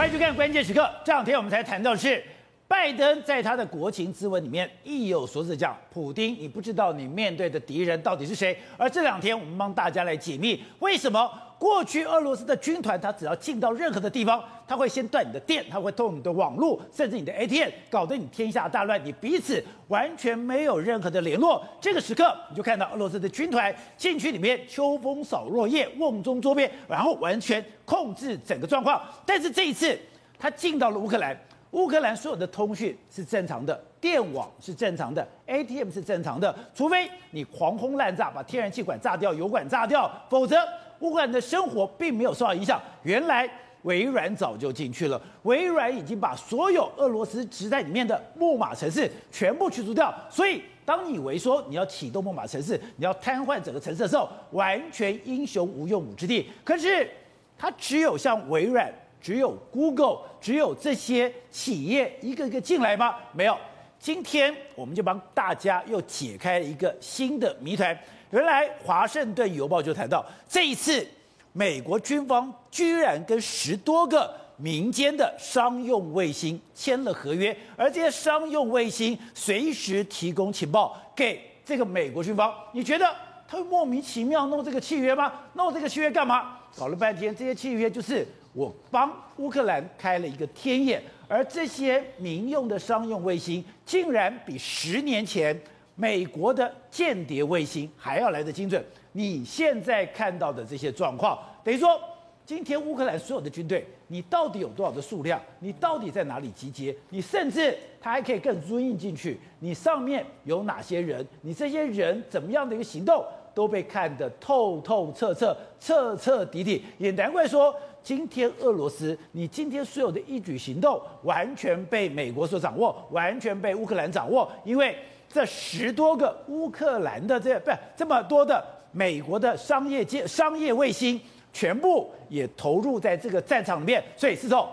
欢迎收看关键时刻。这两天我们才谈到是，拜登在他的国情咨文里面意有所指，讲普丁，你不知道你面对的敌人到底是谁。而这两天我们帮大家来解密，为什么过去俄罗斯的军团，他只要进到任何的地方，他会先断你的电，他会偷你的网络，甚至你的 ATM，搞得你天下大乱，你彼此完全没有任何的联络。这个时刻，你就看到俄罗斯的军团进去里面秋风扫落叶，瓮中捉鳖，然后完全控制整个状况。但是这一次，他进到了乌克兰。乌克兰所有的通讯是正常的，电网是正常的，ATM 是正常的，除非你狂轰滥炸，把天然气管炸掉、油管炸掉，否则乌克兰的生活并没有受到影响。原来微软早就进去了，微软已经把所有俄罗斯植在里面的木马程式全部去除掉。所以，当你以为说你要启动木马程式，你要瘫痪整个城市的时候，完全英雄无用武之地。可是，它只有像微软。只有 Google，只有这些企业一个一个进来吗？没有。今天我们就帮大家又解开了一个新的谜团。原来《华盛顿邮报》就谈到，这一次美国军方居然跟十多个民间的商用卫星签了合约，而这些商用卫星随时提供情报给这个美国军方。你觉得他会莫名其妙弄这个契约吗？弄这个契约干嘛？搞了半天，这些契约就是。我帮乌克兰开了一个天眼，而这些民用的商用卫星，竟然比十年前美国的间谍卫星还要来得精准。你现在看到的这些状况，等于说，今天乌克兰所有的军队，你到底有多少的数量？你到底在哪里集结？你甚至他还可以更 zoom 进去，你上面有哪些人？你这些人怎么样的一个行动，都被看得透透彻彻、彻彻底底。也难怪说。今天俄罗斯，你今天所有的一举行动完全被美国所掌握，完全被乌克兰掌握，因为这十多个乌克兰的这不这么多的美国的商业界商业卫星，全部也投入在这个战场里面，所以四总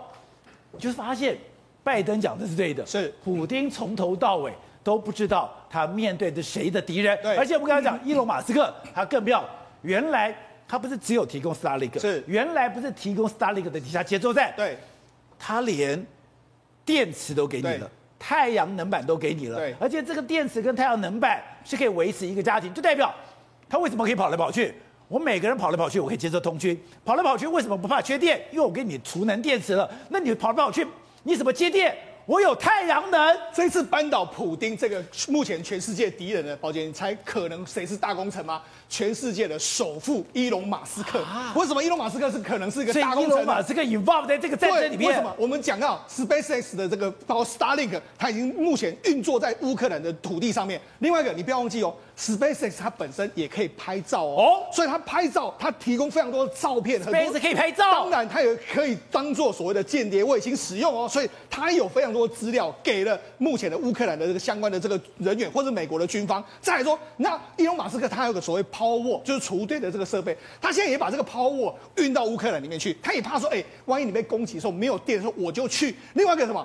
就是发现拜登讲的是对的，是普丁从头到尾都不知道他面对的谁的敌人，对，而且我们刚才讲伊隆马斯克，他更妙，原来。他不是只有提供 Starlink，是原来不是提供 Starlink 的底下接收站，对，他连电池都给你了，太阳能板都给你了，对，而且这个电池跟太阳能板是可以维持一个家庭，就代表他为什么可以跑来跑去？我每个人跑来跑去，我可以接受通讯，跑来跑去为什么不怕缺电？因为我给你储能电池了，那你跑来跑去，你怎么接电？我有太阳能，这次扳倒普丁这个目前全世界敌人的宝杰，你猜可能谁是大功臣吗？全世界的首富伊隆马斯克。啊、为什么伊隆马斯克是可能是一个大功臣？伊隆马斯克 involved 在这个战争里面。为什么？我们讲到 SpaceX 的这个包括 Starlink，它已经目前运作在乌克兰的土地上面。另外一个，你不要忘记哦，SpaceX 它本身也可以拍照哦，哦所以它拍照，它提供非常多的照片。SpaceX 可以拍照，当然它也可以当做所谓的间谍卫星使用哦，所以它有非常多。多资料给了目前的乌克兰的这个相关的这个人员，或者美国的军方。再来说，那伊隆马斯克他有个所谓 Powerwall，就是储电的这个设备，他现在也把这个 Powerwall 运到乌克兰里面去。他也怕说，哎，万一你被攻击的时候没有电的时候，我就去。另外一个什么？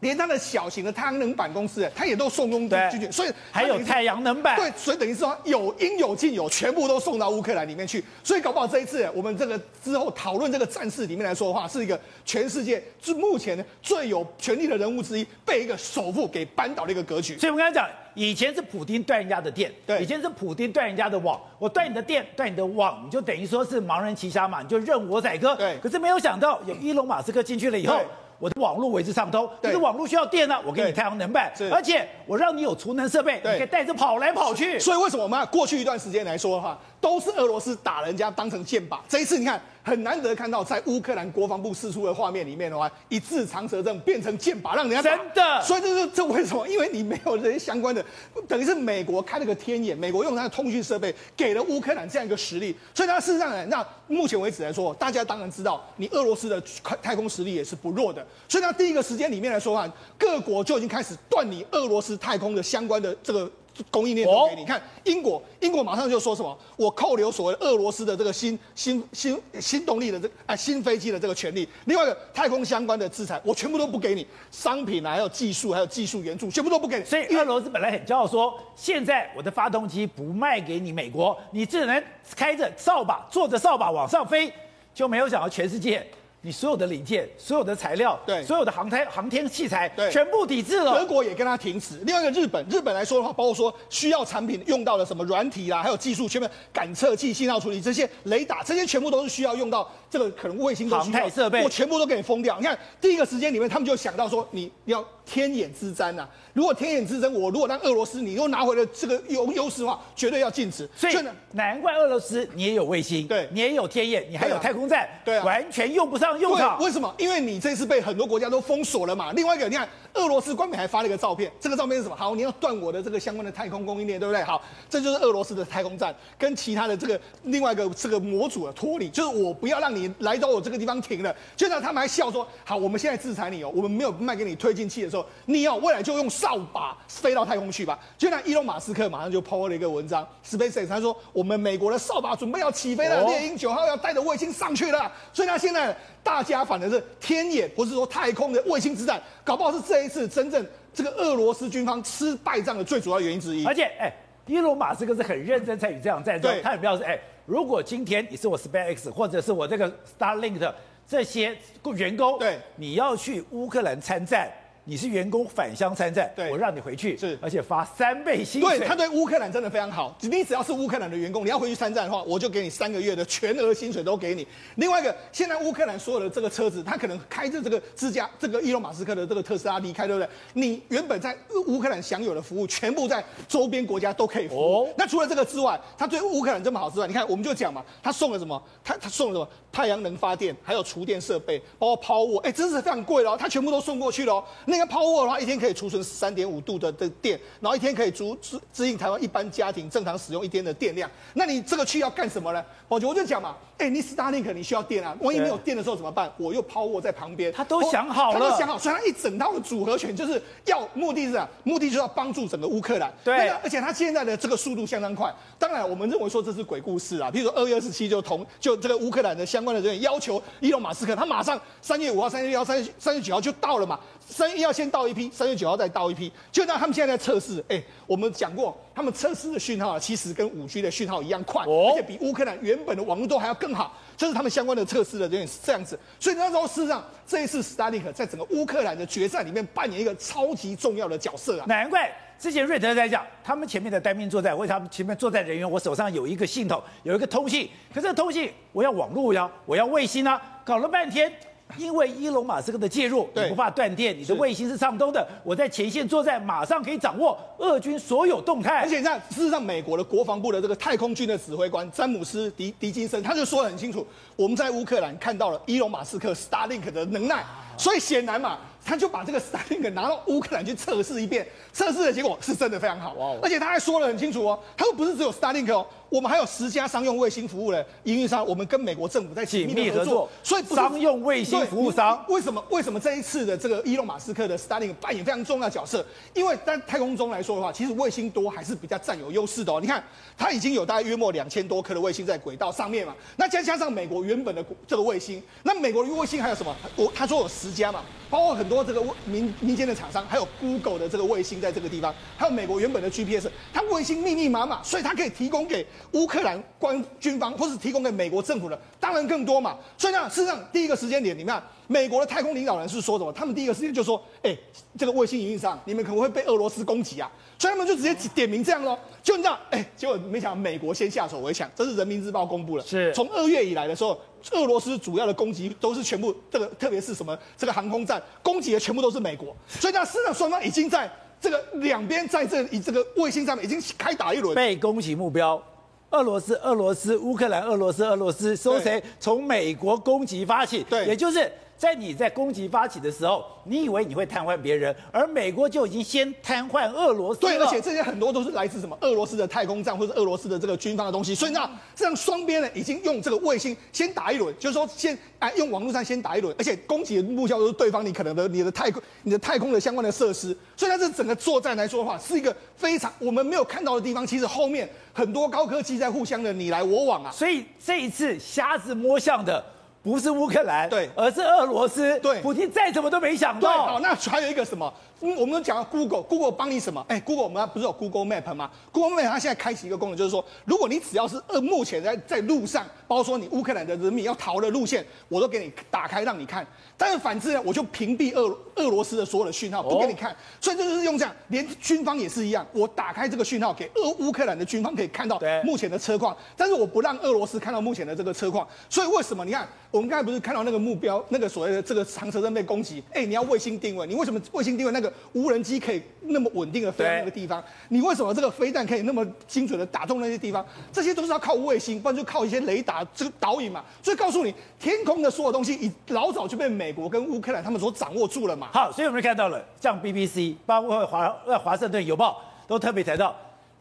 连他的小型的太阳能板公司，他也都送东西进去，所以还有太阳能板。对，所以等于是说有应有尽有，全部都送到乌克兰里面去。所以搞不好这一次，我们这个之后讨论这个战事里面来说的话，是一个全世界就目前最有权力的人物之一，被一个首富给扳倒的一个格局。所以我们刚才讲，以前是普丁断人家的电，对，以前是普丁断人家的网，我断你的电，断你的网，你就等于说是盲人骑瞎马，你就任我宰割。对，可是没有想到有伊隆马斯克进去了以后。我的网络为之畅通，可是网络需要电呢，我给你太阳能板，而且我让你有储能设备，你可以带着跑来跑去。所以为什么我们过去一段时间来说的话，都是俄罗斯打人家当成箭靶，这一次你看。很难得看到在乌克兰国防部释出的画面里面的话，一字长蛇阵变成箭靶，让人家真的。所以这是这为什么？因为你没有这些相关的，等于是美国开了个天眼，美国用它的通讯设备给了乌克兰这样一个实力。所以它事实上呢，那目前为止来说，大家当然知道，你俄罗斯的太空实力也是不弱的。所以它第一个时间里面来说的话，各国就已经开始断你俄罗斯太空的相关的这个。供应链都给你看，英国，英国马上就说什么，我扣留所谓俄罗斯的这个新新新新动力的这啊新飞机的这个权利，另外一个太空相关的制裁，我全部都不给你，商品啊，还有技术，还有技术援助，全部都不给你。所以俄罗斯本来很骄傲说，现在我的发动机不卖给你美国，你只能开着扫把，坐着扫把往上飞，就没有想到全世界。你所有的零件、所有的材料、对所有的航天航天器材，对全部抵制了。德国也跟他停止。另外一个日本，日本来说的话，包括说需要产品用到的什么软体啦，还有技术，全部感测器、信号处理这些雷达，这些全部都是需要用到这个可能卫星的航太设备，我全部都给你封掉。你看第一个时间里面，他们就想到说，你要天眼之争啊！如果天眼之争，我如果让俄罗斯你又拿回了这个优优势的话，绝对要禁止。所以难怪俄罗斯你也有卫星，对，你也有天眼，你还有太空站，对啊，完全用不上用场。为什么？因为你这次被很多国家都封锁了嘛。另外一个，你看俄罗斯官媒还发了一个照片，这个照片是什么？好，你要断我的这个相关的太空供应链，对不对？好，这就是俄罗斯的太空站跟其他的这个另外一个这个模组的脱离，就是我不要让你来到我这个地方停了。就让他们还笑说：好，我们现在制裁你哦，我们没有卖给你推进器的时候，你要未来就用扫把飞到太空去吧。就那伊隆马斯克马上就 PO 了一个文章，SpaceX 他说我们美国的扫把准备要起飞了，猎鹰九号要带着卫星上去了。所以他现在大家反正是天眼，不是说太空的卫星之战，搞不好是这一次真正这个俄罗斯军方吃败仗的最主要原因之一。而且，哎，伊隆马斯克是很认真参与这场战争，他很表示，哎，如果今天你是我 SpaceX 或者是我这个 Starlink 的这些员工，对，你要去乌克兰参战。你是员工返乡参战，对，我让你回去，是，而且发三倍薪水。对，他对乌克兰真的非常好。你只要是乌克兰的员工，你要回去参战的话，我就给你三个月的全额薪水都给你。另外一个，现在乌克兰所有的这个车子，他可能开着这个自家这个伊隆马斯克的这个特斯拉离开，对不对？你原本在乌克兰享有的服务，全部在周边国家都可以服务。哦。那除了这个之外，他对乌克兰这么好之外，你看我们就讲嘛，他送了什么？他他送了什么？太阳能发电，还有厨电设备，包括 Power，哎，真是非常贵了。他全部都送过去了。那个 Power 的话，一天。可以储存三点五度的的电，然后一天可以足支支应台湾一般家庭正常使用一天的电量。那你这个去要干什么呢？我就我就讲嘛，哎、欸，你 Starlink 你需要电啊，万一没有电的时候怎么办？我又 Power 在旁边，他都想好了，他都想好，所以他一整套的组合拳就是要目的是啊，目的就是要帮助整个乌克兰。对，而且他现在的这个速度相当快。当然，我们认为说这是鬼故事啊。比如说二月二十七就同就这个乌克兰的相关的人员要求伊隆马斯克，他马上三月五号、三月一号、三月三月九号就到了嘛。三月一号先到一批，三月九号再到一批，就让他们现在在测试。哎，我们讲过，他们测试的讯号其实跟五 G 的讯号一样快，而且比乌克兰原本的网络都还要更好。这是他们相关的测试的人员是这样子。所以那时候事实上，这一次史丹尼克在整个乌克兰的决战里面扮演一个超级重要的角色啊。难怪之前瑞德在讲，他们前面的单兵作战，为他们前面作战人员，我手上有一个信筒，有一个通信，可是通信我要网络呀，我要卫星啊，搞了半天。因为伊隆马斯克的介入，你不怕断电，你的卫星是畅通的，我在前线作战，马上可以掌握俄军所有动态。而且在事实上，美国的国防部的这个太空军的指挥官詹姆斯·迪迪金森，他就说得很清楚，我们在乌克兰看到了伊隆马斯克 Starlink 的能耐，所以显然嘛。他就把这个 Starlink 拿到乌克兰去测试一遍，测试的结果是真的非常好哦，而且他还说得很清楚哦，他说不是只有 Starlink 哦，我们还有十家商用卫星服务的营运商，我们跟美国政府在紧密合作，所以商用卫星服务商为什么为什么这一次的这个伊隆马斯克的 Starlink 扮演非常重要的角色？因为在太空中来说的话，其实卫星多还是比较占有优势的哦。你看，它已经有大概约莫两千多颗的卫星在轨道上面嘛，那再加上美国原本的这个卫星，那美国的卫星还有什么？我他说有十家嘛。包括很多这个民民间的厂商，还有 Google 的这个卫星在这个地方，还有美国原本的 GPS，它卫星密密麻麻，所以它可以提供给乌克兰官军方，或是提供给美国政府的，当然更多嘛。所以呢，事实上第一个时间点，你看美国的太空领导人是说什么？他们第一个时间就说，哎，这个卫星营运上，你们可能会被俄罗斯攻击啊，所以他们就直接点名这样咯。就你知道，哎，结果没想到美国先下手为强，这是人民日报公布了，是从二月以来的时候。俄罗斯主要的攻击都是全部这个，特别是什么这个航空站攻击的全部都是美国，所以呢，事实上双方已经在这个两边在这以这个卫星上面已经开打一轮。被攻击目标，俄罗斯、俄罗斯、乌克兰、俄罗斯、俄罗斯，说谁从美国攻击发起？对，也就是。在你在攻击发起的时候，你以为你会瘫痪别人，而美国就已经先瘫痪俄罗斯。对，而且这些很多都是来自什么俄罗斯的太空站或者俄罗斯的这个军方的东西。所以那 这样双边呢，已经用这个卫星先打一轮，就是说先哎用网络上先打一轮，而且攻击的目标都是对方你可能的你的太空你的太空的相关的设施。所以它这整个作战来说的话，是一个非常我们没有看到的地方。其实后面很多高科技在互相的你来我往啊。所以这一次瞎子摸象的。不是乌克兰，对，而是俄罗斯，对，普京再怎么都没想到。好，那还有一个什么？嗯，我们都讲到 Google，Google 帮你什么？哎，Google 我们不是有 Google Map 吗？Google Map 它现在开启一个功能，就是说，如果你只要是呃目前在在路上，包括说你乌克兰的人民要逃的路线，我都给你打开让你看。但是反之呢，我就屏蔽俄俄罗斯的所有的讯号，不给你看。所以这就是用这样，连军方也是一样，我打开这个讯号给俄乌克兰的军方可以看到目前的车况，但是我不让俄罗斯看到目前的这个车况。所以为什么？你看，我们刚才不是看到那个目标，那个所谓的这个长蛇阵被攻击？哎，你要卫星定位，你为什么卫星定位那个？无人机可以那么稳定的飞到那个地方，你为什么这个飞弹可以那么精准的打中那些地方？这些都是要靠卫星，不然就靠一些雷达这个导引嘛。所以告诉你，天空的所有东西已老早就被美国跟乌克兰他们所掌握住了嘛。好，所以我们看到了，像 BBC 包括华呃华盛顿邮报都特别谈到，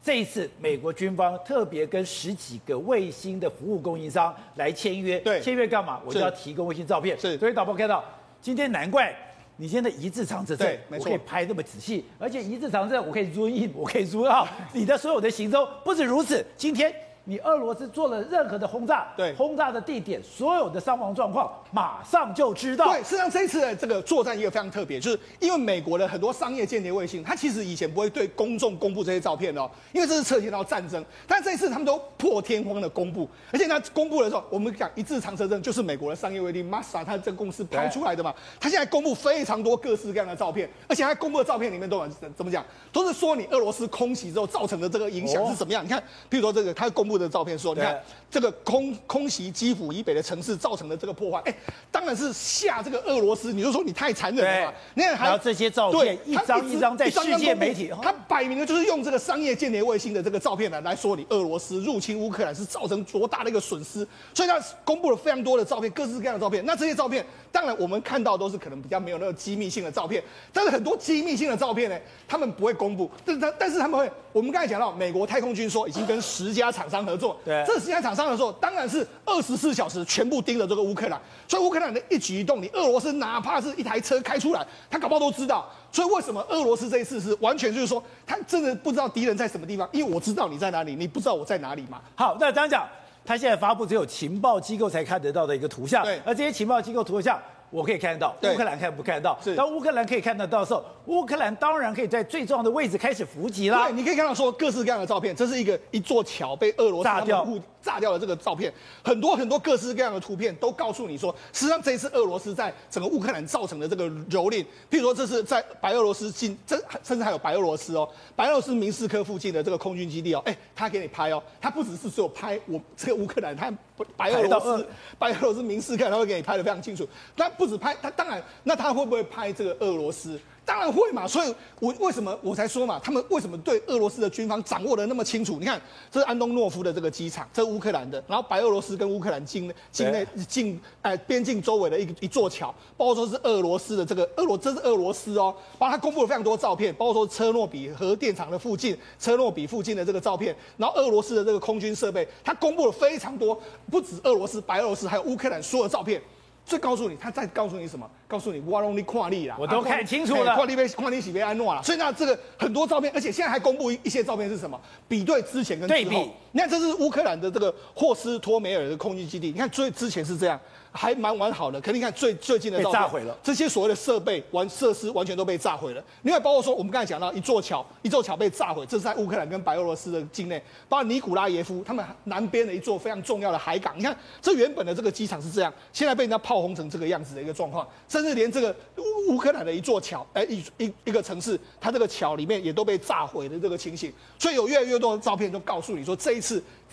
这一次美国军方特别跟十几个卫星的服务供应商来签约，对，签约干嘛？我就要提供卫星照片。是，所以导播看到今天难怪。你现在一字长蛇阵，没错，我可以拍那么仔细，而且一字长蛇阵，我可以 zoom in，我可以 zoom out，你的所有的行踪。不止如此，今天。你俄罗斯做了任何的轰炸，对轰炸的地点，所有的伤亡状况，马上就知道。对，实际上这一次的这个作战也非常特别，就是因为美国的很多商业间谍卫星，它其实以前不会对公众公布这些照片哦，因为这是涉及到战争。但这一次他们都破天荒的公布，而且他公布的时候，我们讲一致长蛇阵就是美国的商业卫星 Masa 它这个公司拍出来的嘛。他现在公布非常多各式各样的照片，而且他公布的照片里面都有怎么讲，都是说你俄罗斯空袭之后造成的这个影响是怎么样？哦、你看，比如说这个他公布的照片说，你看。这个空空袭基辅以北的城市造成的这个破坏，哎，当然是吓这个俄罗斯。你就说你太残忍了嘛？你看还有这些照片，一张一张在世界媒体，他摆明了就是用这个商业间谍卫星的这个照片来来说，你俄罗斯入侵乌克兰是造成多大的一个损失。所以他公布了非常多的照片，各式各样的照片。那这些照片，当然我们看到都是可能比较没有那个机密性的照片，但是很多机密性的照片呢，他们不会公布。但是他但是他们会，我们刚才讲到，美国太空军说已经跟十家厂商合作，对，这十家厂商的时候，当然是二十四小时全部盯着这个乌克兰，所以乌克兰的一举一动，你俄罗斯哪怕是一台车开出来，他搞不好都知道。所以为什么俄罗斯这一次是完全就是说，他真的不知道敌人在什么地方，因为我知道你在哪里，你不知道我在哪里嘛。好，那这样讲，他现在发布只有情报机构才看得到的一个图像，对，而这些情报机构图像。我可以看得到，乌克兰看不看得到？是。当乌克兰可以看得到的时候，乌克兰当然可以在最重要的位置开始伏击啦。对，你可以看到说各式各样的照片，这是一个一座桥被俄罗斯炸掉、炸掉的这个照片，很多很多各式各样的图片都告诉你说，实际上这一次俄罗斯在整个乌克兰造成的这个蹂躏，譬如说这是在白俄罗斯境，这甚至还有白俄罗斯哦，白俄罗斯明斯克附近的这个空军基地哦，哎，他给你拍哦，他不只是只有拍我这个乌克兰，他白俄罗斯白俄罗斯明示看，他会给你拍的非常清楚，那不止拍，他当然。那他会不会拍这个俄罗斯？当然会嘛，所以我为什么我才说嘛，他们为什么对俄罗斯的军方掌握的那么清楚？你看，这是安东诺夫的这个机场，这是乌克兰的，然后白俄罗斯跟乌克兰境内境内境哎边境周围的一一座桥，包括说是俄罗斯的这个俄罗，这是俄罗斯哦，帮他公布了非常多照片，包括说车诺比核电厂的附近，车诺比附近的这个照片，然后俄罗斯的这个空军设备，他公布了非常多，不止俄罗斯、白俄罗斯，还有乌克兰所有的照片。这告诉你，他再告诉你什么？告诉你，我让你跨立啦，我都看清楚了，跨立被跨立喜被安诺了。所以那这个很多照片，而且现在还公布一一些照片是什么？比对之前跟之后。对比，你看这是乌克兰的这个霍斯托梅尔的空军基地，你看最之前是这样。还蛮完好的，可你看最最近的照片，被炸毁了。这些所谓的设备完设施完全都被炸毁了。另外包括说，我们刚才讲到一座桥，一座桥被炸毁，这是在乌克兰跟白俄罗斯的境内，包括尼古拉耶夫他们南边的一座非常重要的海港。你看，这原本的这个机场是这样，现在被人家炮轰成这个样子的一个状况，甚至连这个乌克兰的一座桥，哎，一一一个城市，它这个桥里面也都被炸毁的这个情形。所以有越来越多的照片都告诉你说，这一次。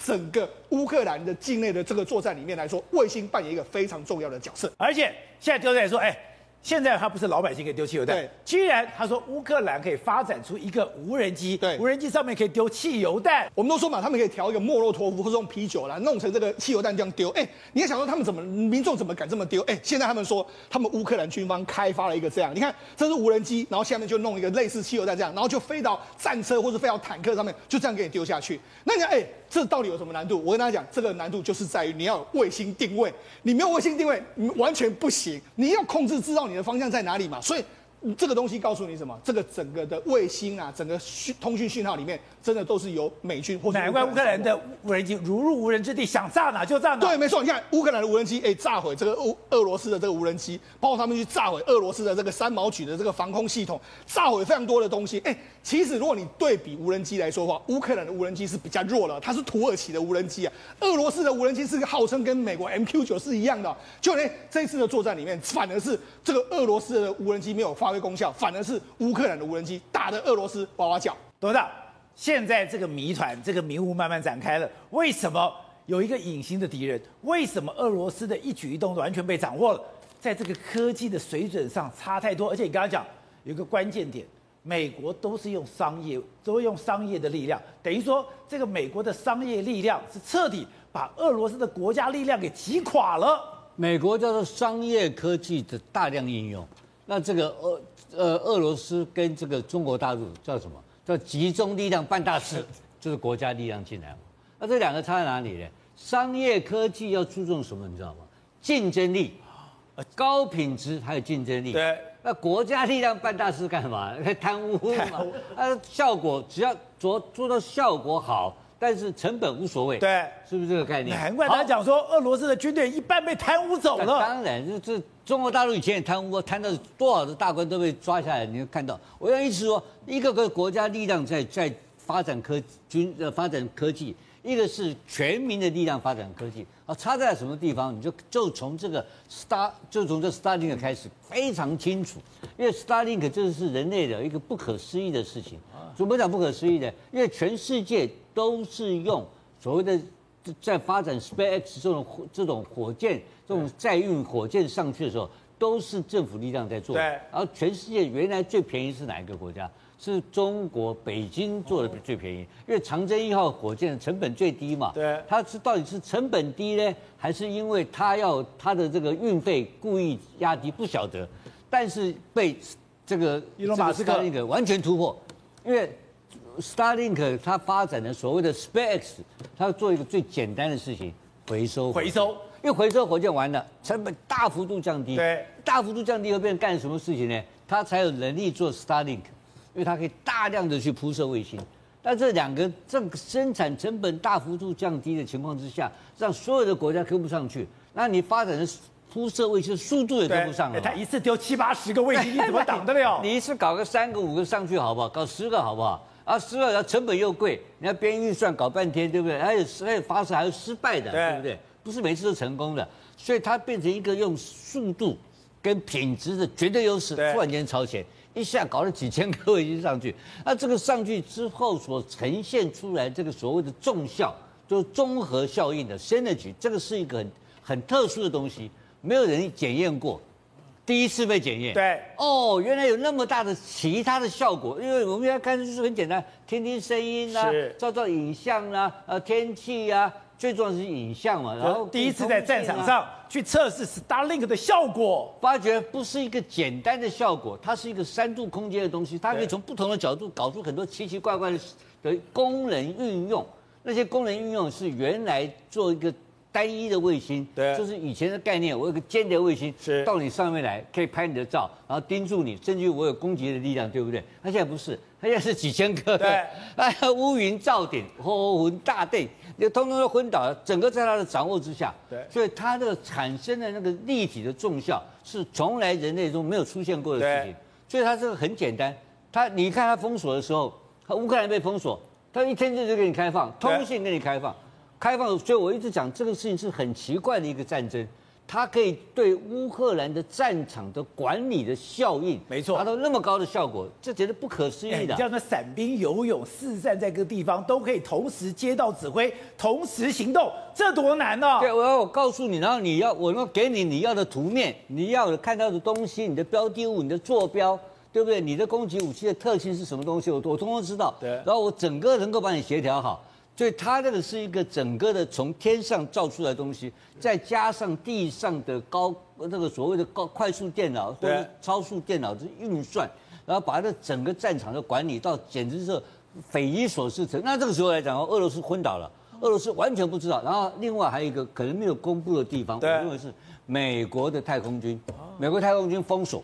整个乌克兰的境内的这个作战里面来说，卫星扮演一个非常重要的角色。而且现在丢在说，哎。现在他不是老百姓可以丢汽油弹，对，居然他说乌克兰可以发展出一个无人机，对，无人机上面可以丢汽油弹。我们都说嘛，他们可以调一个莫洛托夫或者用啤酒来弄成这个汽油弹这样丢。哎，你要想说他们怎么民众怎么敢这么丢？哎，现在他们说他们乌克兰军方开发了一个这样，你看这是无人机，然后下面就弄一个类似汽油弹这样，然后就飞到战车或者飞到坦克上面，就这样给你丢下去。那你看，哎，这到底有什么难度？我跟大家讲，这个难度就是在于你要有卫星定位，你没有卫星定位，你完全不行。你要控制知道你的方向在哪里嘛。所以这个东西告诉你什么？这个整个的卫星啊，整个讯通讯讯号里面，真的都是由美军或者难怪乌克兰的无人机如入无人之地，想炸哪就炸哪。对，没错。你看乌克兰的无人机，哎，炸毁这个俄俄罗斯的这个无人机，包括他们去炸毁俄罗斯的这个三毛举的这个防空系统，炸毁非常多的东西。哎，其实如果你对比无人机来说的话，乌克兰的无人机是比较弱了，它是土耳其的无人机啊。俄罗斯的无人机是个号称跟美国 MQ 九是一样的，就连这一次的作战里面，反而是这个俄罗斯的无人机没有发挥功效，反而是乌克兰的无人机打的俄罗斯哇哇叫。董事长，现在这个谜团，这个迷雾慢慢展开了。为什么有一个隐形的敌人？为什么俄罗斯的一举一动完全被掌握了？在这个科技的水准上差太多。而且你刚刚讲有一个关键点，美国都是用商业，都用商业的力量，等于说这个美国的商业力量是彻底把俄罗斯的国家力量给击垮了。美国叫做商业科技的大量应用。那这个俄呃俄罗斯跟这个中国大陆叫什么？叫集中力量办大事，就是国家力量进来嘛。那这两个差在哪里呢？商业科技要注重什么？你知道吗？竞争力，高品质还有竞争力。对。那国家力量办大事干嘛？贪污嘛。啊，效果只要做做到效果好。但是成本无所谓，对，是不是这个概念？难怪他讲说，俄罗斯的军队一半被贪污走了。当然，这这中国大陆以前也贪污，贪到多少的大官都被抓下来。你就看到，我要意思说，一个个国家力量在在发展科军呃发展科技，一个是全民的力量发展科技啊，差在什么地方？你就就从这个 Star 就从这 Starlink 开始非常清楚，因为 Starlink 这是人类的一个不可思议的事情。怎么讲不可思议的？因为全世界。都是用所谓的在发展 SpaceX 这种这种火箭，这种载运火箭上去的时候，都是政府力量在做。对。然后全世界原来最便宜是哪一个国家？是中国北京做的最便宜，因为长征一号火箭成本最低嘛。对。它是到底是成本低呢，还是因为它要它的这个运费故意压低？不晓得。但是被这个伊隆马斯克那个完全突破，因为。Starlink 它发展的所谓的 SpaceX，它要做一个最简单的事情，回收。回收，因为回收火箭完了，成本大幅度降低。对，大幅度降低会变成干什么事情呢？它才有能力做 Starlink，因为它可以大量的去铺设卫星。但这两个这个生产成本大幅度降低的情况之下，让所有的国家跟不上去，那你发展的铺设卫星速度也跟不上了。它一次丢七八十个卫星，你怎么挡得了？你一次搞个三个五个上去好不好？搞十个好不好？啊，失败了，成本又贵，你要编预算搞半天，对不对？还有还有发射还有失败的，对，对不对？不是每次都成功的，所以它变成一个用速度跟品质的绝对优势，突然间超前，一下搞了几千个卫星上去。那这个上去之后所呈现出来这个所谓的重效，就是综合效应的 synergy，这个是一个很很特殊的东西，没有人检验过。第一次被检验，对，哦，原来有那么大的其他的效果，因为我们原来看就是很简单，听听声音啊，照照影像啊，呃，天气啊，最重要的是影像嘛。然后第一次在战场上去测试 Starlink 的效果，发觉不是一个简单的效果，它是一个三度空间的东西，它可以从不同的角度搞出很多奇奇怪怪的的功能运用。那些功能运用是原来做一个。单一的卫星，对，就是以前的概念。我有个间谍卫星，是到你上面来，可以拍你的照，然后盯住你，甚至于我有攻击的力量，对不对？它现在不是，它也是几千颗，对，哎，乌云罩顶，火云大地，就通通都昏倒了，整个在他的掌握之下，对，所以它的产生的那个立体的重效是从来人类中没有出现过的事情，所以它这个很简单。它你看它封锁的时候，它乌克兰被封锁，它一天就就给你开放，通信给你开放。开放，所以我一直讲这个事情是很奇怪的一个战争，它可以对乌克兰的战场的管理的效应，没错，达到那么高的效果，这简直不可思议的。叫、欸、那散兵游泳，四散在各地方，都可以同时接到指挥，同时行动，这多难呢、啊？对，我要我告诉你，然后你要我要给你你要的图面，你要看到的东西，你的标的物，你的坐标，对不对？你的攻击武器的特性是什么东西？我我通通知道。对，然后我整个能够帮你协调好。所以它这个是一个整个的从天上造出来的东西，再加上地上的高那个所谓的高快速电脑或者超速电脑的运算，然后把这整个战场的管理到简直是匪夷所思成。那这个时候来讲，俄罗斯昏倒了，俄罗斯完全不知道。然后另外还有一个可能没有公布的地方，我认为是美国的太空军，美国太空军封锁，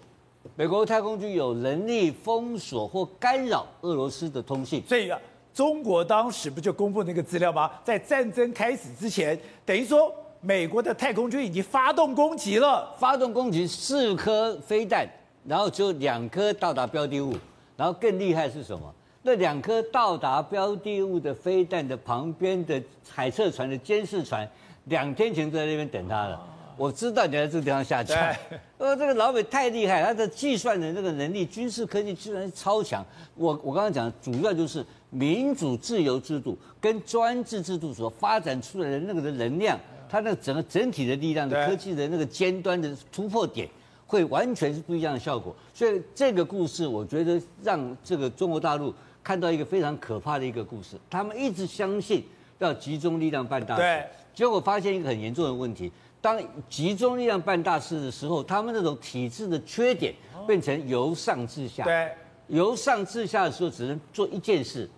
美国太空军有能力封锁或干扰俄罗斯的通信。所以啊，中国当时不就公布那个资料吗？在战争开始之前，等于说美国的太空军已经发动攻击了，发动攻击四颗飞弹，然后只有两颗到达标的物，然后更厉害是什么？那两颗到达标的物的飞弹的旁边的海测船的监视船，两天前就在那边等他了。我知道你在这个地方下降。呃，这个老美太厉害，他的计算的这个能力、军事科技居然超强。我我刚刚讲，主要就是民主自由制度跟专制制度所发展出来的那个的能量，它那个整个整体的力量的科技的那个尖端的突破点，会完全是不一样的效果。所以这个故事，我觉得让这个中国大陆。看到一个非常可怕的一个故事，他们一直相信要集中力量办大事，结果发现一个很严重的问题：当集中力量办大事的时候，他们那种体制的缺点变成由上至下。对，由上至下的时候只能做一件事。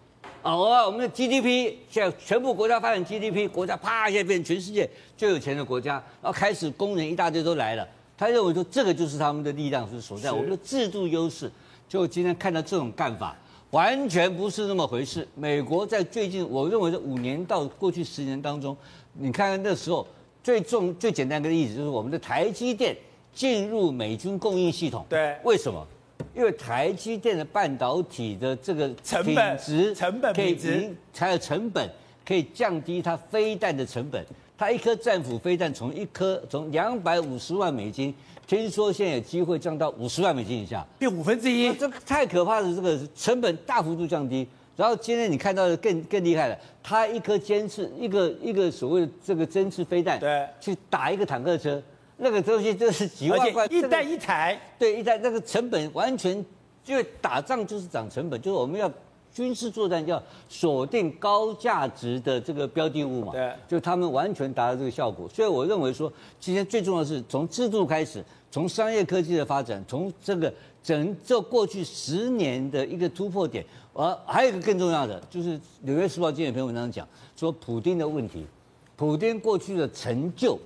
哦，我们的 GDP 现在全部国家发展 GDP，国家啪一下变成全世界最有钱的国家，然后开始工人一大堆都来了。他认为说这个就是他们的力量是所在，我们的制度优势。就今天看到这种干法。完全不是那么回事。美国在最近，我认为这五年到过去十年当中，你看看那时候最重、最简单的例子就是我们的台积电进入美军供应系统。对，为什么？因为台积电的半导体的这个成本值、成本可以才有成本，可以降低它飞弹的成本。它一颗战斧飞弹从一颗从两百五十万美金。听说现在有机会降到五十万美金以下，变五分之一，这个太可怕了！这个成本大幅度降低。然后今天你看到的更更厉害了，它一颗尖刺，一个一个所谓的这个针刺飞弹，对，去打一个坦克车，那个东西就是几万块，一弹一台，对，一弹那个成本完全，因为打仗就是涨成本，就是我们要军事作战要锁定高价值的这个标的物嘛，对，就他们完全达到这个效果。所以我认为说，今天最重要的是从制度开始。从商业科技的发展，从这个整这过去十年的一个突破点，而还有一个更重要的，就是《纽约时报》今天有篇文章讲说，普丁的问题，普丁过去的成就，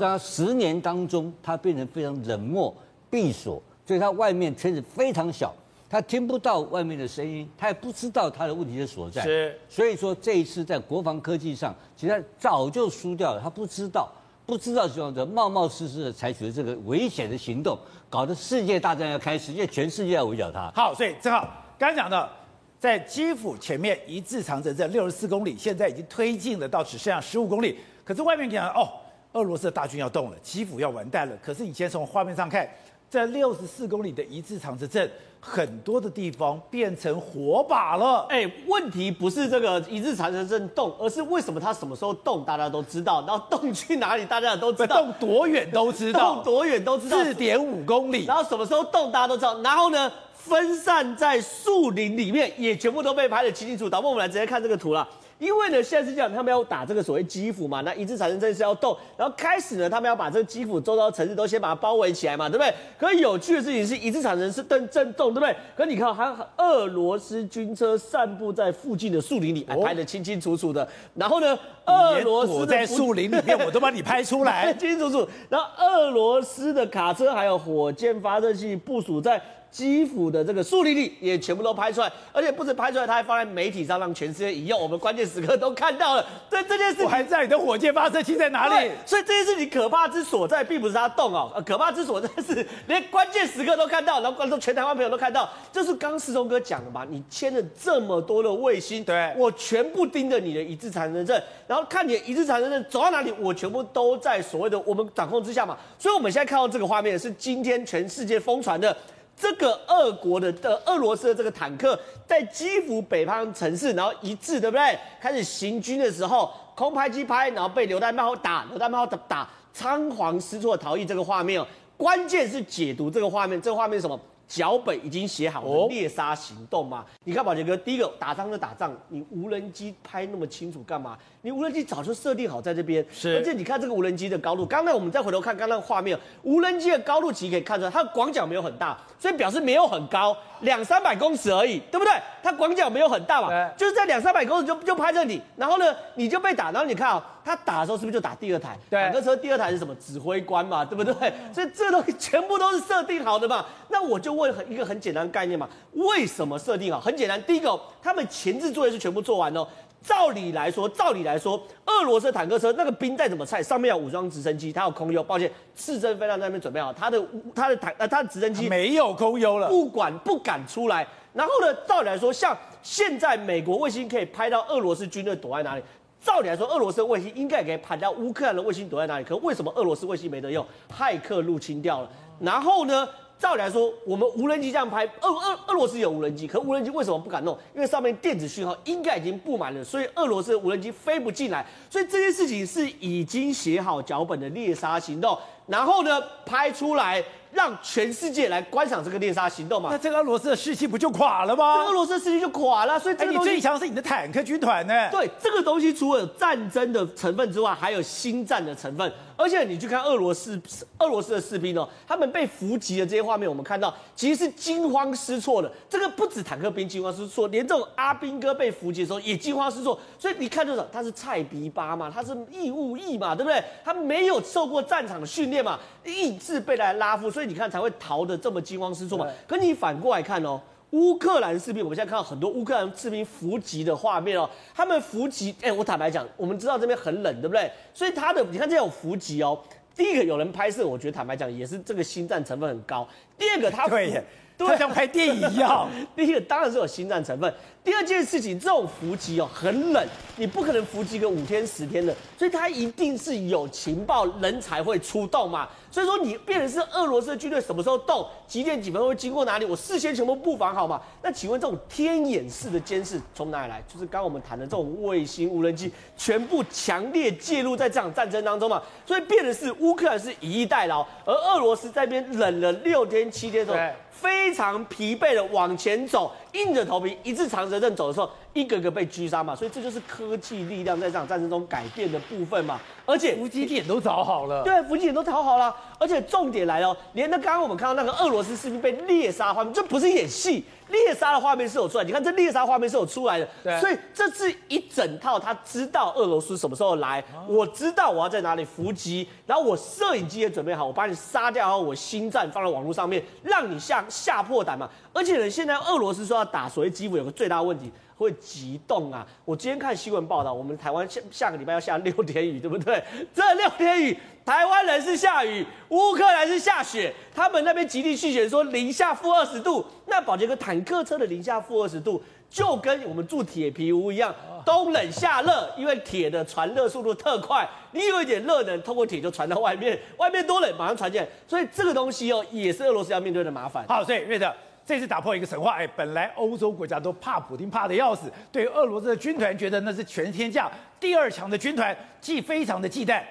在他十年当中，他变成非常冷漠、闭锁，所以他外面圈子非常小，他听不到外面的声音，他也不知道他的问题的所在。是，所以说这一次在国防科技上，其实他早就输掉了，他不知道。不知道这样子冒冒失失的采取了这个危险的行动，搞得世界大战要开始，因为全世界要围剿他。好，所以正好刚刚讲的，在基辅前面一字长城阵六十四公里，现在已经推进了到只剩下十五公里。可是外面讲哦，俄罗斯的大军要动了，基辅要完蛋了。可是你先从画面上看，在六十四公里的一字长蛇阵。很多的地方变成火把了。哎，问题不是这个一字长蛇阵动，而是为什么它什么时候动，大家都知道，然后动去哪里，大家也都知道，动多远都知道，动多远都知道，四点五公里。然后什么时候动，大家都知道。然后呢，分散在树林里面，也全部都被拍得清清楚楚。导播，我们来直接看这个图了。因为呢，现在是这样，他们要打这个所谓基辅嘛，那一致产生阵是要动，然后开始呢，他们要把这个基辅周遭城市都先把它包围起来嘛，对不对？可是有趣的事情是，一致产生是震震动，对不对？可是你看，还俄罗斯军车散布在附近的树林里，还拍得清清楚楚的。然后呢，俄罗斯在树林里面，我都把你拍出来，清 清楚楚。然后俄罗斯的卡车还有火箭发射器部署在。基辅的这个树林里也全部都拍出来，而且不止拍出来，他还放在媒体上，让全世界一用。我们关键时刻都看到了。这这件事，我还知道你的火箭发射器在哪里。所以这件事情可怕之所在，并不是它动哦，可怕之所在是连关键时刻都看到，然后观众全台湾朋友都看到。就是刚世聪哥讲的嘛，你牵了这么多的卫星，对，我全部盯着你的一字长城阵，然后看你的一字长城阵走到哪里，我全部都在所谓的我们掌控之下嘛。所以我们现在看到这个画面是今天全世界疯传的。这个俄国的的俄罗斯的这个坦克在基辅北方城市，然后一致对不对？开始行军的时候，空拍机拍，然后被榴弹炮打，榴弹炮打打，仓皇失措逃逸。这个画面哦，关键是解读这个画面，这个画面是什么？脚本已经写好了猎杀行动嘛？你看宝杰哥，第一个打仗就打仗，你无人机拍那么清楚干嘛？你无人机早就设定好在这边，是。而且你看这个无人机的高度，刚才我们再回头看刚刚那个画面，无人机的高度其实可以看出来，它的广角没有很大，所以表示没有很高，两三百公尺而已，对不对？它广角没有很大嘛，就是在两三百公尺就就拍着你，然后呢，你就被打，然后你看啊、喔。他打的时候是不是就打第二台？对坦克车第二台是什么？指挥官嘛，对不对？所以这东西全部都是设定好的嘛。那我就问很一个很简单的概念嘛，为什么设定好？很简单，第一个，他们前置作业是全部做完哦。照理来说，照理来说，俄罗斯坦克车那个兵再怎么菜，上面有武装直升机，它有空优，抱歉，刺针飞弹在那边准备好，它的它的坦呃它的直升机没有空优了，不管不敢出来。然后呢，照理来说，像现在美国卫星可以拍到俄罗斯军队躲在哪里，照理来说，俄罗斯的卫星应该可以拍到乌克兰的卫星躲在哪里。可为什么俄罗斯卫星没得用？骇客入侵掉了。然后呢？照理来说，我们无人机这样拍，俄俄俄罗斯有无人机，可无人机为什么不敢弄？因为上面电子讯号应该已经布满了，所以俄罗斯的无人机飞不进来。所以这件事情是已经写好脚本的猎杀行动，然后呢，拍出来。让全世界来观赏这个猎杀行动嘛？那这个俄罗斯的士气不就垮了吗？俄罗斯的士气就垮了，所以这个东西、欸、你最强是你的坦克军团呢？对，这个东西除了有战争的成分之外，还有心战的成分。而且你去看俄罗斯，俄罗斯的士兵哦，他们被伏击的这些画面，我们看到其实是惊慌失措的。这个不止坦克兵惊慌失措，连这种阿兵哥被伏击的时候也惊慌失措。所以你看这种，他是菜逼八嘛，他是义务役嘛，对不对？他没有受过战场的训练嘛，意志被来拉夫。所以你看才会逃得这么惊慌失措嘛。可你反过来看哦，乌克兰士兵，我们现在看到很多乌克兰士兵伏击的画面哦，他们伏击，哎，我坦白讲，我们知道这边很冷，对不对？所以他的，你看这种伏击哦，第一个有人拍摄，我觉得坦白讲也是这个心战成分很高。第二个他对耶，他像拍电影一样。第一个当然是有心战成分。第二件事情，这种伏击哦很冷，你不可能伏击个五天十天的，所以他一定是有情报，人才会出动嘛。所以说你变成是俄罗斯的军队什么时候动，几点几分会经过哪里，我事先全部布防好嘛。那请问这种天眼式的监视从哪里来？就是刚刚我们谈的这种卫星无人机，全部强烈介入在这场战争当中嘛。所以变的是乌克兰是以逸待劳，而俄罗斯在那边冷了六天七天之后。非常疲惫的往前走，硬着头皮一字长蛇阵走的时候，一个个被狙杀嘛，所以这就是科技力量在这场战争中改变的部分嘛。而且伏击点都找好了，对，伏击点都找好了。而且重点来了，连那刚刚我们看到那个俄罗斯士兵被猎杀画面，这不是演戏。猎杀的画面是有出来，你看这猎杀画面是有出来的，所以这是一整套。他知道俄罗斯什么时候来，我知道我要在哪里伏击，然后我摄影机也准备好，我把你杀掉，然后我心战放在网络上面，让你吓吓破胆嘛。而且呢，现在俄罗斯说要打所谓基辅，有个最大问题。会急冻啊！我今天看新闻报道，我们台湾下下个礼拜要下六天雨，对不对？这六天雨，台湾人是下雨，乌克兰是下雪，他们那边极地气旋说零下负二十度，那保杰哥坦克车的零下负二十度，就跟我们住铁皮屋一样，冬冷夏热，因为铁的传热速度特快，你有一点热能，透过铁就传到外面，外面多冷马上传进来，所以这个东西哦，也是俄罗斯要面对的麻烦。好，所以瑞德。这次打破一个神话，哎，本来欧洲国家都怕普京，怕得要死，对俄罗斯的军团觉得那是全天下第二强的军团，既非常的忌惮。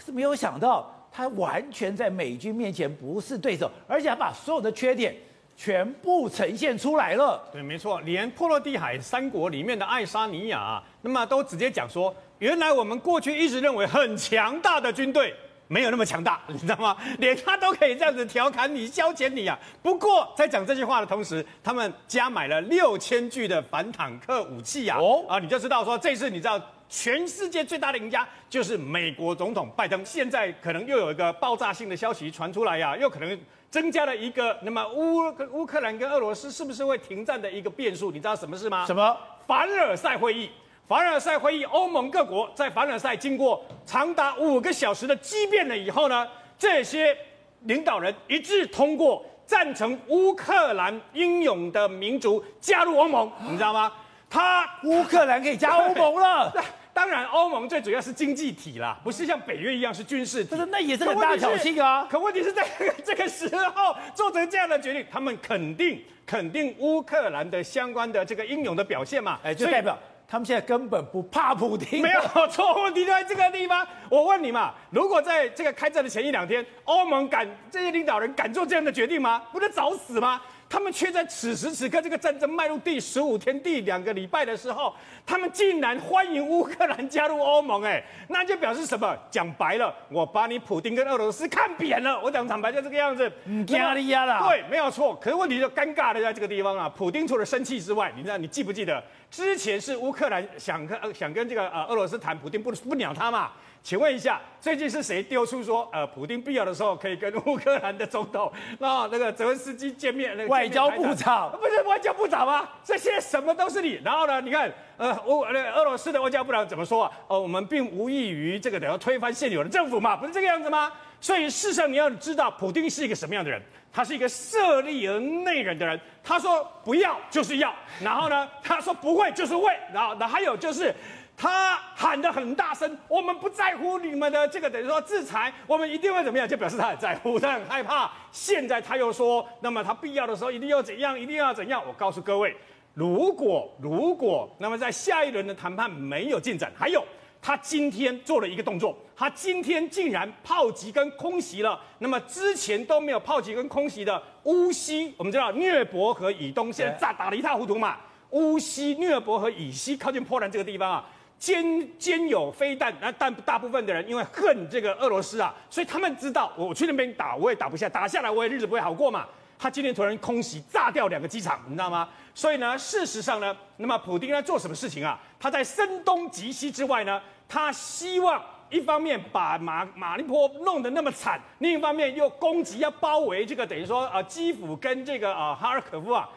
可是没有想到，他完全在美军面前不是对手，而且还把所有的缺点全部呈现出来了。对，没错，连波罗的海三国里面的爱沙尼亚，那么都直接讲说，原来我们过去一直认为很强大的军队。没有那么强大，你知道吗？连他都可以这样子调侃你、消遣你啊！不过在讲这句话的同时，他们加买了六千具的反坦克武器呀！哦啊，你就知道说，这次你知道全世界最大的赢家就是美国总统拜登。现在可能又有一个爆炸性的消息传出来呀，又可能增加了一个那么乌乌克兰跟俄罗斯是不是会停战的一个变数？你知道什么事吗？什么？凡尔赛会议。凡尔赛会议，欧盟各国在凡尔赛经过长达五个小时的激辩了以后呢，这些领导人一致通过赞成乌克兰英勇的民族加入欧盟，你知道吗？他乌克兰可以加欧盟了。当然，欧盟最主要是经济体啦，不是像北约一样是军事体。但是那也是很大挑衅啊。可问题是在这个时候做成这样的决定，他们肯定肯定乌克兰的相关的这个英勇的表现嘛？哎，就代表。他们现在根本不怕普京，没有错，问题就在这个地方。我问你嘛，如果在这个开战的前一两天，欧盟敢这些领导人敢做这样的决定吗？不是找死吗？他们却在此时此刻这个战争迈入第十五天、第两个礼拜的时候，他们竟然欢迎乌克兰加入欧盟，哎，那就表示什么？讲白了，我把你普丁跟俄罗斯看扁了。我讲坦白就这个样子，压力压了。对，没有错。可是问题就尴尬的在这个地方啊，普丁除了生气之外，你知道你记不记得之前是乌克兰想跟想跟这个呃俄罗斯谈，普丁不不鸟他嘛？请问一下，最近是谁丢出说，呃，普丁必要的时候可以跟乌克兰的总统，那那个泽文斯基见面？那个、外交部长不是外交部长吗？这些什么都是你。然后呢，你看，呃，俄俄罗斯的外交部长怎么说啊？呃，我们并无异于这个等要推翻现有的政府嘛，不是这个样子吗？所以事实上你要知道，普丁是一个什么样的人？他是一个色厉而内荏的人。他说不要就是要，然后呢，他说不会就是会，然后那还有就是。他喊得很大声，我们不在乎你们的这个等于说制裁，我们一定会怎么样，就表示他很在乎，他很害怕。现在他又说，那么他必要的时候一定要怎样，一定要怎样。我告诉各位，如果如果那么在下一轮的谈判没有进展，还有他今天做了一个动作，他今天竟然炮击跟空袭了，那么之前都没有炮击跟空袭的乌西，我们知道聂伯河以东现在炸打得一塌糊涂嘛，乌西聂伯河以西靠近波兰这个地方啊。兼兼有飞弹，那但大部分的人因为恨这个俄罗斯啊，所以他们知道我去那边打，我也打不下，打下来我也日子不会好过嘛。他今天突然空袭炸掉两个机场，你知道吗？所以呢，事实上呢，那么普丁在做什么事情啊？他在声东击西之外呢，他希望一方面把马马利波弄得那么惨，另一方面又攻击要包围这个等于说啊基辅跟这个啊哈尔科夫啊，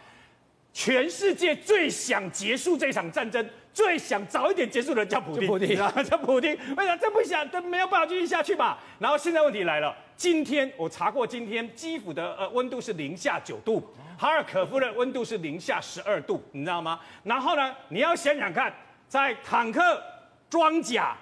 全世界最想结束这场战争。最想早一点结束的叫普丁，普丁啊，叫普丁。为啥这不想？这没有办法继续下去吧？然后现在问题来了，今天我查过，今天基辅的呃温度是零下九度，哈尔可夫的温度是零下十二度，你知道吗？然后呢，你要想想看，在坦克、装甲，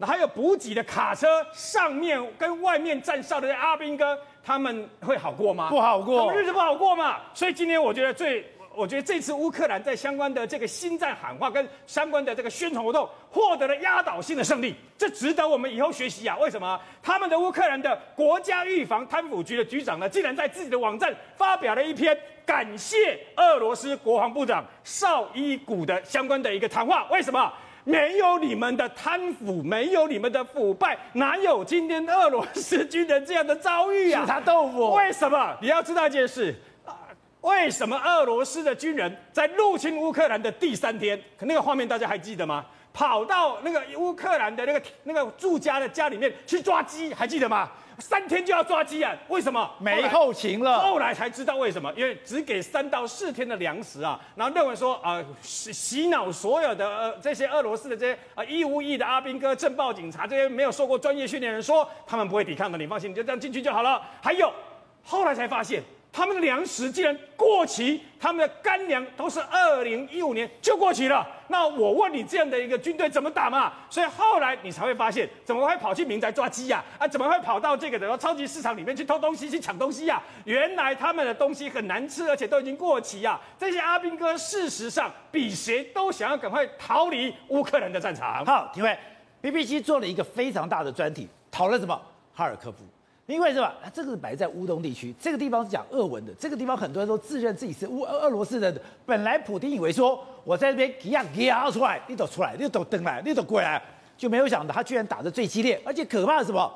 还有补给的卡车上面跟外面站哨的阿兵哥，他们会好过吗？不好过，他们日子不好过嘛。所以今天我觉得最。我觉得这次乌克兰在相关的这个心战喊话跟相关的这个宣传活动获得了压倒性的胜利，这值得我们以后学习啊！为什么？他们的乌克兰的国家预防贪腐局的局长呢，竟然在自己的网站发表了一篇感谢俄罗斯国防部长绍伊古的相关的一个谈话。为什么？没有你们的贪腐，没有你们的腐败，哪有今天俄罗斯军人这样的遭遇啊？是他豆腐。为什么？你要知道一件事。为什么俄罗斯的军人在入侵乌克兰的第三天，可那个画面大家还记得吗？跑到那个乌克兰的那个那个住家的家里面去抓鸡，还记得吗？三天就要抓鸡啊？为什么？没后勤了。后来才知道为什么，因为只给三到四天的粮食啊，然后认为说啊洗洗脑所有的呃这些俄罗斯的这些啊义务役的阿兵哥、政报警察这些没有受过专业训练的人说他们不会抵抗的，你放心，你就这样进去就好了。还有后来才发现。他们的粮食竟然过期，他们的干粮都是二零一五年就过期了。那我问你，这样的一个军队怎么打嘛？所以后来你才会发现，怎么会跑去民宅抓鸡呀？啊，怎么会跑到这个的超级市场里面去偷东西、去抢东西呀？原来他们的东西很难吃，而且都已经过期呀。这些阿兵哥事实上比谁都想要赶快逃离乌克兰的战场。好，因为 BBC 做了一个非常大的专题，讨论什么？哈尔科夫。因为是吧？这个是摆在乌东地区，这个地方是讲俄文的，这个地方很多人都自认自己是乌俄俄罗斯人。本来普丁以为说我在这边给啊给啊出来，你都出来，你都登来，你都过来，就没有想到他居然打得最激烈，而且可怕是什么？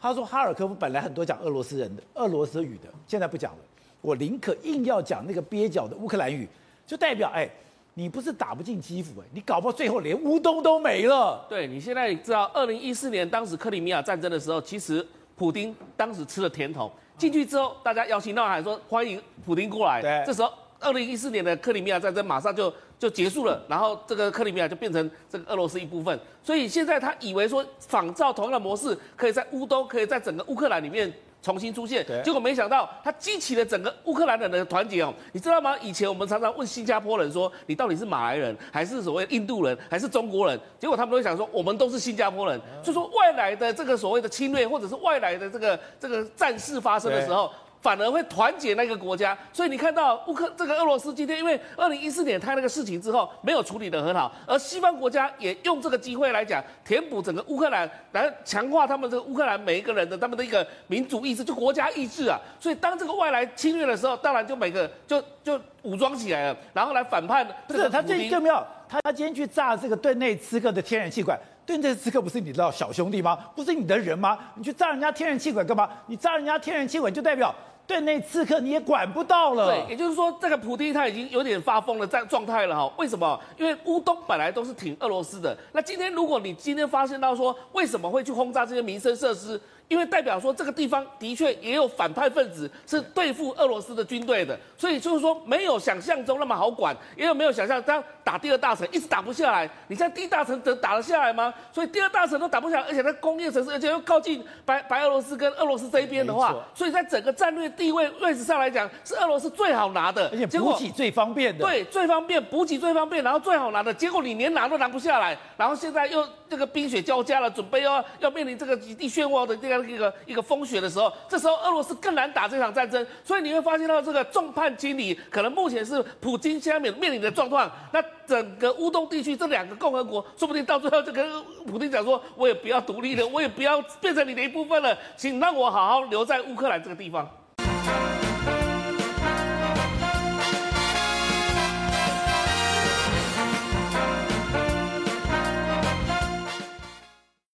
他说哈尔科夫本来很多讲俄罗斯人的俄罗斯语的，现在不讲了，我宁可硬要讲那个蹩脚的乌克兰语，就代表哎，你不是打不进基辅哎，你搞不好最后连乌东都没了。对，你现在知道，二零一四年当时克里米亚战争的时候，其实。普丁当时吃了甜头，进去之后，大家摇旗呐喊说欢迎普丁过来。对，这时候二零一四年的克里米亚战争马上就就结束了，然后这个克里米亚就变成这个俄罗斯一部分。所以现在他以为说仿照同样的模式，可以在乌东，可以在整个乌克兰里面。重新出现，结果没想到他激起了整个乌克兰人的团结哦，你知道吗？以前我们常常问新加坡人说，你到底是马来人，还是所谓印度人，还是中国人？结果他们都会想说，我们都是新加坡人。所以说外来的这个所谓的侵略，或者是外来的这个这个战事发生的时候，反而会团结那个国家。所以你看到乌克这个俄罗斯今天，因为二零一四年他那个事情之后没有处理得很好，而西方国家也用这个机会来讲填补整个乌克兰，来强化他们这个乌克兰每一个人的他们的一个民主意志，就国家意志啊。所以当这个外来侵略的时候，当然就每个就就武装起来了，然后来反叛。不是他最重要，他他今天去炸这个顿内茨克的天然气管。顿内茨克不是你的小兄弟吗？不是你的人吗？你去炸人家天然气管干嘛？你炸人家天然气管就代表对内刺客你也管不到了。对，也就是说，这个普丁他已经有点发疯了状状态了哈。为什么？因为乌东本来都是挺俄罗斯的。那今天如果你今天发现到说，为什么会去轰炸这些民生设施？因为代表说这个地方的确也有反派分子是对付俄罗斯的军队的，所以就是说没有想象中那么好管，也有没有想象这样打第二大城一直打不下来。你像第一大城能打得下来吗？所以第二大城都打不下来，而且在工业城市，而且又靠近白白俄罗斯跟俄罗斯这一边的话，所以在整个战略地位位置上来讲，是俄罗斯最好拿的，而且补给最方便的。对，最方便补给最方便，然后最好拿的，结果你连拿都拿不下来，然后现在又这个冰雪交加了，准备要要面临这个极地漩涡的这个一个一个风雪的时候，这时候俄罗斯更难打这场战争，所以你会发现到这个众叛亲离，可能目前是普京现在面面临的状况。那整个乌东地区这两个共和国，说不定到最后就跟普京讲说，我也不要独立了，我也不要变成你的一部分了，请让我好好留在乌克兰这个地方。